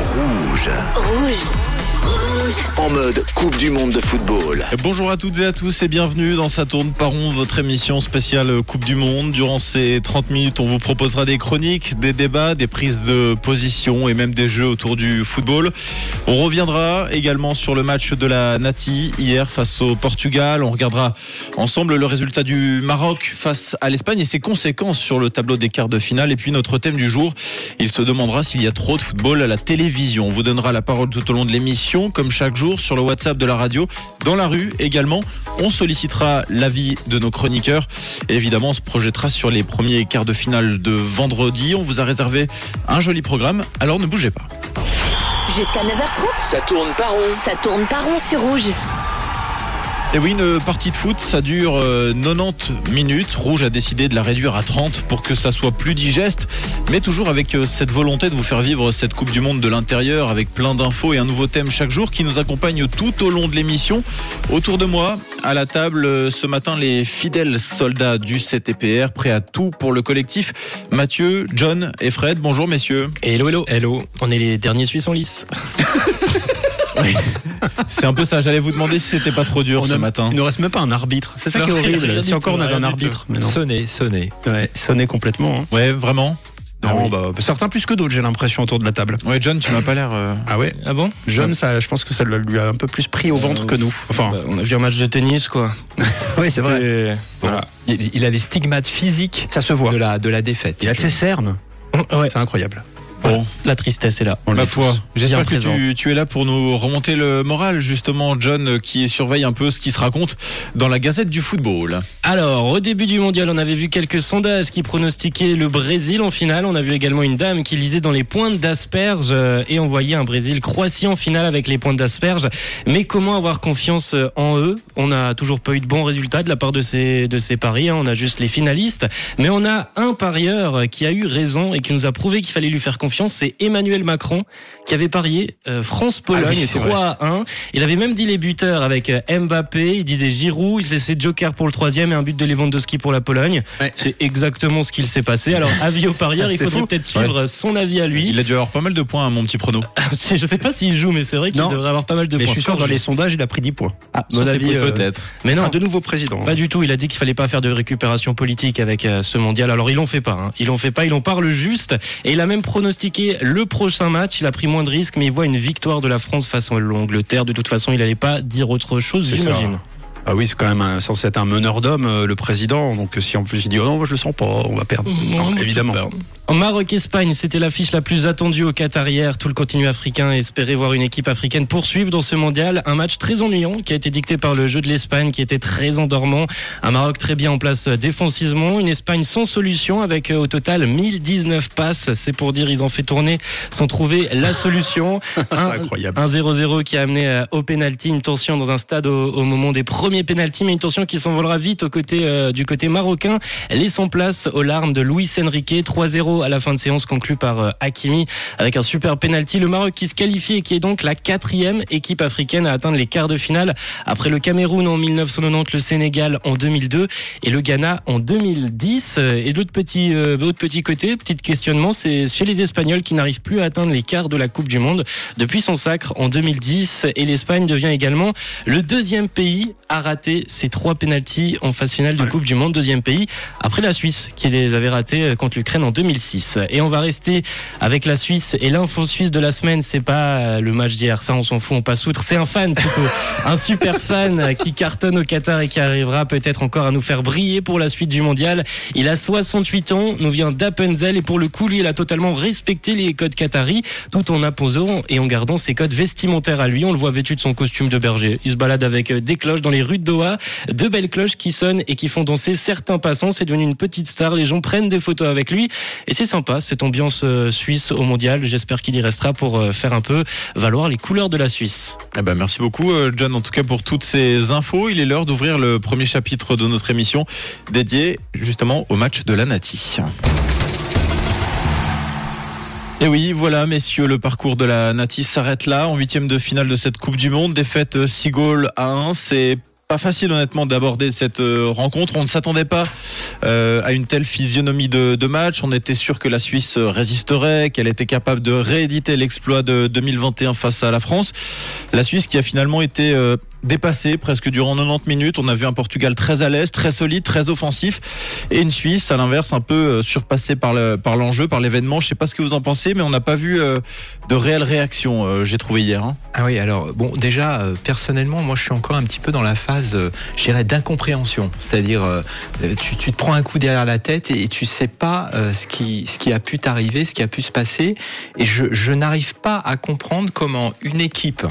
Rouge. Rouge. En mode Coupe du Monde de football. Bonjour à toutes et à tous et bienvenue dans Ça tourne par rond, votre émission spéciale Coupe du Monde. Durant ces 30 minutes, on vous proposera des chroniques, des débats, des prises de position et même des jeux autour du football. On reviendra également sur le match de la Nati hier face au Portugal. On regardera ensemble le résultat du Maroc face à l'Espagne et ses conséquences sur le tableau des quarts de finale. Et puis notre thème du jour, il se demandera s'il y a trop de football à la télévision. On vous donnera la parole tout au long de l'émission, comme chaque jour sur le WhatsApp de la radio, dans la rue également. On sollicitera l'avis de nos chroniqueurs. Et évidemment, on se projettera sur les premiers quarts de finale de vendredi. On vous a réservé un joli programme, alors ne bougez pas. Jusqu'à 9h30, Ça tourne par rond. ça tourne pas rond sur rouge. Et oui, une partie de foot, ça dure euh, 90 minutes. Rouge a décidé de la réduire à 30 pour que ça soit plus digeste, mais toujours avec euh, cette volonté de vous faire vivre cette Coupe du Monde de l'intérieur avec plein d'infos et un nouveau thème chaque jour qui nous accompagne tout au long de l'émission. Autour de moi, à la table, euh, ce matin, les fidèles soldats du CTPR, prêts à tout pour le collectif. Mathieu, John et Fred, bonjour messieurs. Hello, hello. Hello. On est les derniers Suisses en lice. C'est un peu ça, j'allais vous demander si c'était pas trop dur On ce a- matin. Il ne reste même pas un arbitre. C'est ça qui est horrible. Si encore on avait un arbitre. Mais non. Ouais, sonné complètement. hein. Ouais, vraiment Non, oui. bah, certains plus que d'autres, j'ai l'impression, autour de la table. Ouais, John, tu m'as pas l'air... euh, Ah ouais Ah bon? Jeune, ça, je pense que ça lui a un peu plus pris au ventre que nous. Enfin, Bah, On a vu un match de tennis, quoi. oui, c'est vrai. Et Voilà. Il, il a les stigmates physiques Ça se voit. de la, de la défaite. Il a de ses cernes. Ouais. C'est incroyable. Bon, La tristesse est là. On Ma l'a foi, j'espère que tu, tu es là pour nous remonter le moral, justement, John, euh, qui surveille un peu ce qui se raconte dans la Gazette du football. Alors, au début du mondial, on avait vu quelques sondages qui pronostiquaient le Brésil en finale. On a vu également une dame qui lisait dans les pointes d'asperges euh, et on voyait un Brésil-Croatie en finale avec les pointes d'asperges. Mais comment avoir confiance euh, en eux? On n'a toujours pas eu de bons résultats de la part de ces, de ces paris. hein. On a juste les finalistes. Mais on a un parieur qui a eu raison et qui nous a prouvé qu'il fallait lui faire confiance. C'est Emmanuel Macron qui avait parié euh, France-Pologne Ah oui, c'est 3 à 1. Il avait même dit les buteurs avec euh, Mbappé. Il disait Giroud. Il laissait Joker pour le troisième et un but de Lewandowski pour la Pologne. Ouais. C'est exactement ce qu'il s'est passé. Alors, avis au parieur, il C'est faudrait peut-être suivre son avis à lui. Il a dû avoir pas mal de points à mon petit prono. Je sais pas s'il joue, mais c'est vrai qu'il devrait avoir pas mal de Mais je points. suis sûr, dans les sondages, il a pris 10 points. Ah, Mon avis, euh, Peut-être. Mais il non. de nouveau président. Pas du tout. Il a dit qu'il fallait pas faire de récupération politique avec euh, ce mondial. Alors ils l'ont fait pas. Hein. Ils l'ont fait pas. Ils en parlent juste. Et il a même pronostiqué le prochain match. Il a pris moins de risques, mais il voit une victoire de la France face à l'Angleterre. De toute façon, il allait pas dire autre chose, j'imagine. Ah oui, c'est quand même un- censé être un meneur d'hommes, euh, le président. Donc si en plus il dit oh non, moi je le sens pas, on va perdre. Non, Non, évidemment. En Maroc-Espagne, c'était l'affiche la plus attendue au Qatar hier. Tout le continent africain espérait voir une équipe africaine poursuivre dans ce mondial. Un match très ennuyant qui a été dicté par le jeu de l'Espagne qui était très endormant. Un Maroc très bien en place euh, défensivement. Une Espagne sans solution avec euh, au total 1019 passes. C'est pour dire ils ont fait tourner sans trouver la solution. C'est Un- incroyable. un 0-0 qui a amené euh, au penalty, une tension dans un stade au, au moment des premiers penalties, mais une tension qui s'envolera vite au côté, euh, du côté marocain. Laissons place aux larmes de Luis Enrique. 3-0 à la fin de séance conclue par euh, Hakimi avec un super penalty. Le Maroc qui se qualifie et qui est donc la quatrième équipe africaine à atteindre les quarts de finale après le Cameroun en 1990, le Sénégal en 2002 et le Ghana en 2010. Euh, Et l'autre petit, euh, autre petit côté, petit questionnement, c'est chez les Espagnols qui n'arrivent plus à atteindre les quarts de la Coupe du Monde depuis son sacre en 2010. Et l'Espagne devient également le deuxième pays à rater ces trois pénalties en phase finale de. Coupe du Monde. Deuxième pays après la Suisse qui les avait ratés euh, contre l'Ukraine en 2006. Et on va rester avec la Suisse et l'info suisse de la semaine. C'est pas euh, le match d'hier, ça on s'en fout, on passe outre. C'est un fan plutôt, un super fan euh, qui cartonne au Qatar et qui arrivera peut-être encore à nous faire briller pour la suite du mondial. Il a 68 ans, nous vient d'Appenzell et pour le coup, lui, il a totalement respecté les codes qataris tout en imposant et en gardant ses codes vestimentaires à lui. On le voit vêtu de son costume de berger. Il se balade avec des cloches dans les rues de Doha, de belles cloches qui sonnent et qui font danser certains passants. C'est devenu une petite star. Les gens prennent des photos avec lui et c'est sympa cette ambiance euh, suisse au mondial. J'espère qu'il y restera pour euh, faire un peu valoir les couleurs de la Suisse. Eh ben, merci beaucoup, euh, John, en tout cas pour toutes ces infos. Il est l'heure d'ouvrir le premier chapitre de notre émission dédié justement au match de la Nati. Et oui, voilà, messieurs, le parcours de la Nati s'arrête là, en huitième de finale de cette Coupe du Monde. Défaite 6 goals à 1, c'est pas facile honnêtement d'aborder cette euh, rencontre. On ne s'attendait pas euh, à une telle physionomie de, match. On était sûr que la Suisse résisterait, qu'elle était capable de rééditer l'exploit de 2021 face à la France. La Suisse qui a finalement été euh, dépassé presque durant 90 minutes. On a vu un Portugal très à l'aise, très solide, très offensif et une Suisse à l'inverse un peu euh, surpassée par le, par l'enjeu, par l'événement. Je sais pas ce que vous en pensez, mais on n'a pas vu euh, de réelle réaction. Euh, j'ai trouvé hier. Hein. Ah oui, alors bon, déjà personnellement, moi je suis encore un petit peu dans la phase, je dirais, d'incompréhension. C'est-à-dire, tu, te prends un coup derrière la tête et, tu sais pas ce qui a pu t'arriver, ce qui a pu se passer, et je n'arrive pas à comprendre comment une équipe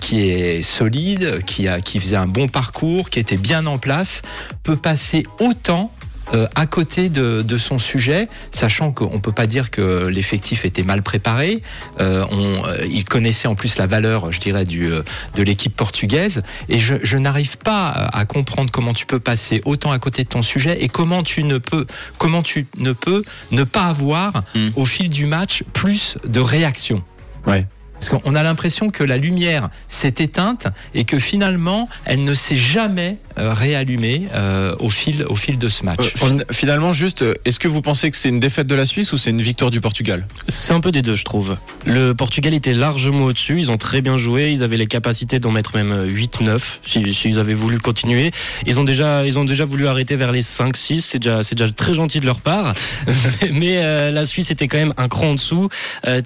qui est solide qui, a, qui faisait un bon parcours, qui était bien en place, peut passer autant euh, à côté de, de, son sujet, sachant qu'on ne peut pas dire que l'effectif était mal préparé. Euh, on, euh, il connaissait en plus la valeur, je dirais, du, euh, de l'équipe portugaise. Et je, je n'arrive pas à comprendre comment tu peux passer autant à côté de ton sujet et comment tu ne peux, comment tu ne peux ne pas avoir mmh. au fil du match plus de réactions. Ouais. Parce qu'on a l'impression que la lumière s'est éteinte et que finalement, elle ne s'est jamais euh, réallumée euh, au, fil, au fil de ce match. Euh, finalement, juste, est-ce que vous pensez que c'est une défaite de la Suisse ou c'est une victoire du Portugal? C'est un peu des deux, je trouve. Le Portugal était largement au-dessus, ils ont très bien joué, ils avaient les capacités d'en mettre même 8-9 s'ils si, avaient voulu continuer. Ils ont déjà, ils ont déjà voulu arrêter vers les 5-6, c'est déjà, déjà très gentil de leur part. Mais la Suisse était quand même un cran en dessous.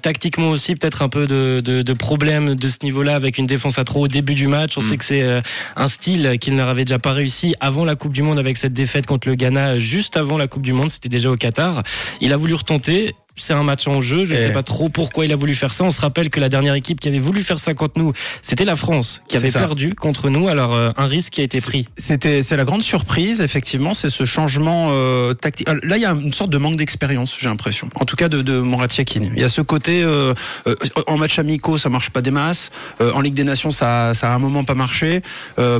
tactiquement aussi, peut-être un peu de de, problèmes de ce niveau-là avec une défense à trop au début du match. On mm. sait que c'est euh, un style qu'il n'avait déjà pas réussi avant la Coupe du Monde avec cette défaite contre le Ghana juste avant la Coupe du Monde. C'était déjà au Qatar. Il a voulu retenter c'est un match en jeu. Je ne sais pas trop pourquoi il a voulu faire ça. On se rappelle que la dernière équipe qui avait voulu faire ça contre nous, c'était la France, qui avait perdu contre nous. Alors euh, un risque qui a été pris. C'était c'est la grande surprise, effectivement, c'est ce changement euh, tactique. Là, il y a une sorte de manque d'expérience, j'ai l'impression. En tout cas, de, de Il y a ce côté euh, euh, en match amicaux, ça marche pas des masses. Euh, en Ligue des Nations, ça, ça a un moment pas marché.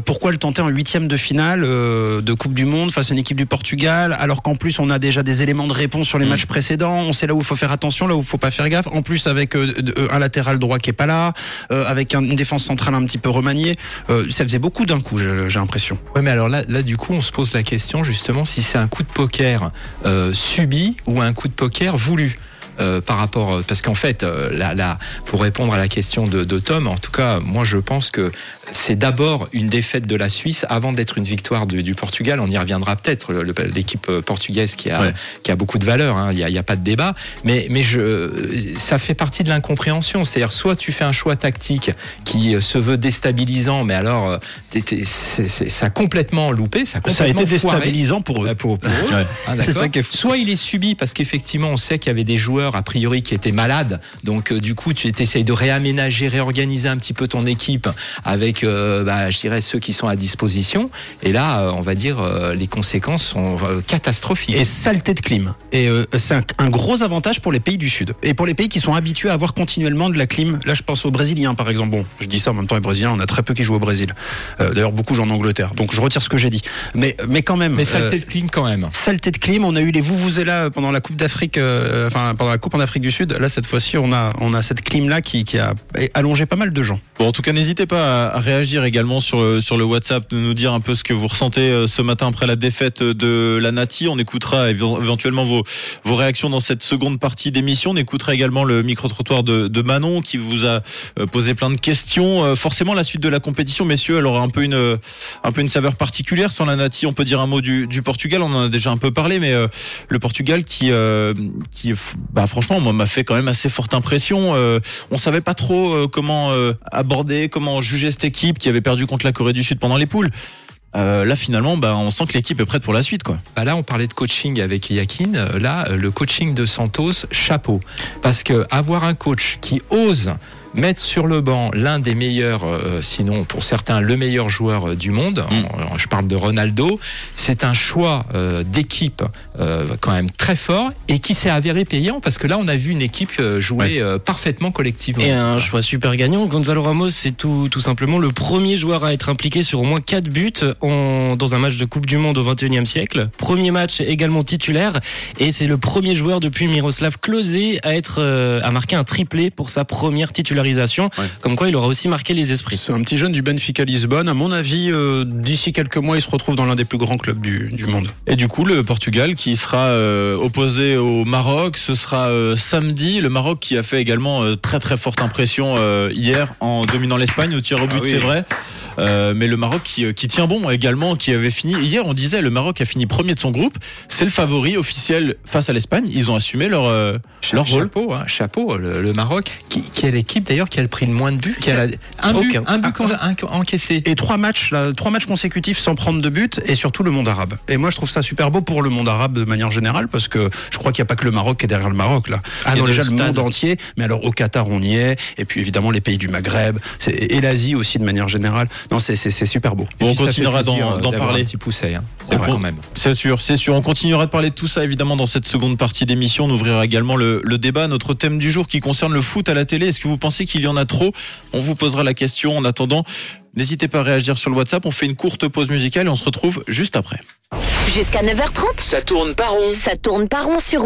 pourquoi le tenter en huitième de finale de Coupe du Monde face à une équipe du Portugal, alors qu'en plus on a déjà des éléments de réponse sur les mm. matchs précédents. On sait là où il faut faire attention, là où il faut pas faire gaffe. En plus, avec euh, un latéral droit qui est pas là, euh, avec une défense centrale un petit peu remaniée, euh, ça faisait beaucoup d'un coup, j'ai l'impression. Oui, mais alors là, là, du coup, on se pose la question justement si c'est un coup de poker subi ou un coup de poker voulu. Euh, par rapport euh, parce qu'en fait euh, là, pour répondre à la question de, de, Tom en tout cas moi je pense que c'est d'abord une défaite de la Suisse avant d'être une victoire du, du, Portugal. On y reviendra peut-être l'équipe portugaise qui a qui a beaucoup de valeur hein. il n'y a, a, pas de débat. Mais mais je ça fait partie de l'incompréhension. C'est-à-dire soit tu fais un choix tactique qui se veut déstabilisant mais alors ça a complètement loupé ça a, complètement ça a été déstabilisant pour eux. Pour, eux. Ah, ça qui est soit il est subi parce qu'effectivement on sait qu'il y avait des joueurs a priori qui était malade. Donc euh, du coup, tu essayes de réaménager, réorganiser un petit peu ton équipe avec, euh, bah, je dirais, ceux qui sont à disposition. Et là, euh, on va dire, les conséquences sont catastrophiques. Et saleté de clim. Et c'est un, gros avantage pour les pays du Sud. Et pour les pays qui sont habitués à avoir continuellement de la clim. Là, je pense aux Brésiliens, par exemple. Bon, je dis ça en même temps, les Brésiliens, on a très peu qui jouent au Brésil. D'ailleurs, beaucoup jouent en Angleterre. Donc je retire ce que j'ai dit. Mais, mais quand même. Mais saleté de clim quand même. Saleté de clim. On a eu les vous vous là pendant la Coupe d'Afrique, enfin pendant la Coupe en Afrique du Sud. Là, cette fois-ci, on a, on a cette clim-là qui, qui, a allongé pas mal de gens. Bon, en tout cas, n'hésitez pas à réagir également sur, sur le WhatsApp, de nous dire un peu ce que vous ressentez euh, ce matin après la défaite de la Nati. On écoutera éventuellement vos, vos réactions dans cette seconde partie d'émission. On écoutera également le micro-trottoir de, de, Manon qui vous a euh, posé plein de questions. Euh, forcément, la suite de la compétition, messieurs, elle aura un peu une, un peu une saveur particulière sans la Nati. On peut dire un mot du, du Portugal. On en a déjà un peu parlé, mais le Portugal qui, qui bah, franchement, moi, m'a fait quand même assez forte impression. Euh, on savait pas trop euh, comment euh, aborder, comment juger cette équipe qui avait perdu contre la Corée du Sud pendant les poules. là finalement, bah, on sent que l'équipe est prête pour la suite. Quoi. Bah là, on parlait de coaching avec Yakin. Là, le coaching de Santos, chapeau. Parce que avoir un coach qui ose mettre sur le banc l'un des meilleurs, euh, sinon pour certains le meilleur joueur euh, du monde, mm. je parle de Ronaldo, c'est un choix euh, d'équipe quand même très fort et qui s'est avéré payant parce que là on a vu une équipe jouer parfaitement collectivement. Et un choix super gagnant. Gonzalo Ramos c'est tout, tout simplement le premier joueur à être impliqué sur au moins 4 buts en, dans un match de Coupe du Monde au 21e siècle. Premier match également titulaire et c'est le premier joueur depuis Miroslav Klose à être à marquer un triplé pour sa première titulaire titularisation. Ouais. Comme quoi, il aura aussi marqué les esprits. C'est un petit jeune du Benfica Lisbonne. À mon avis, euh, d'ici quelques mois, il se retrouve dans l'un des plus grands clubs du, du monde. Et du coup, le Portugal qui sera euh, opposé au Maroc, ce sera euh, samedi. Le Maroc qui a fait également euh, très très forte impression euh, hier en dominant l'Espagne au tir au but, Ah oui. c'est vrai. Euh, mais le Maroc qui, qui tient bon également, qui avait fini hier, on disait le Maroc a fini premier de son groupe. C'est le favori officiel face à l'Espagne. Ils ont assumé leur euh, leur rôle. Chapeau, hein, chapeau, le, le Maroc, qui, qui est l'équipe d'ailleurs qui a le pris le moins de buts, qui a la- un but, un but qu'on- un- encaissé. Et trois matchs, là, trois matchs consécutifs sans prendre de but, et surtout le monde arabe. Et moi, je trouve ça super beau pour le monde arabe de manière générale, parce que je crois qu'il n'y a pas que le Maroc qui est derrière le Maroc là. Ah Il y a déjà le monde entier, mais alors au Qatar on y est, et puis évidemment les pays du Maghreb, et l'Asie aussi de manière générale. Non, c'est super beau. On continuera d'en- euh, parler. Un petit pousset, hein. Ouais. quand même. C'est sûr, c'est sûr. On continuera de parler de tout ça évidemment dans cette seconde partie d'émission. On ouvrira également le, le débat, notre thème du jour qui concerne le foot à la télé. Est-ce que vous pensez qu'il y en a trop On vous posera la question. En attendant, n'hésitez pas à réagir sur le WhatsApp. On fait une courte pause musicale et on se retrouve juste après. Jusqu'à 9h30, Ça tourne pas rond. ça tourne pas rond sur.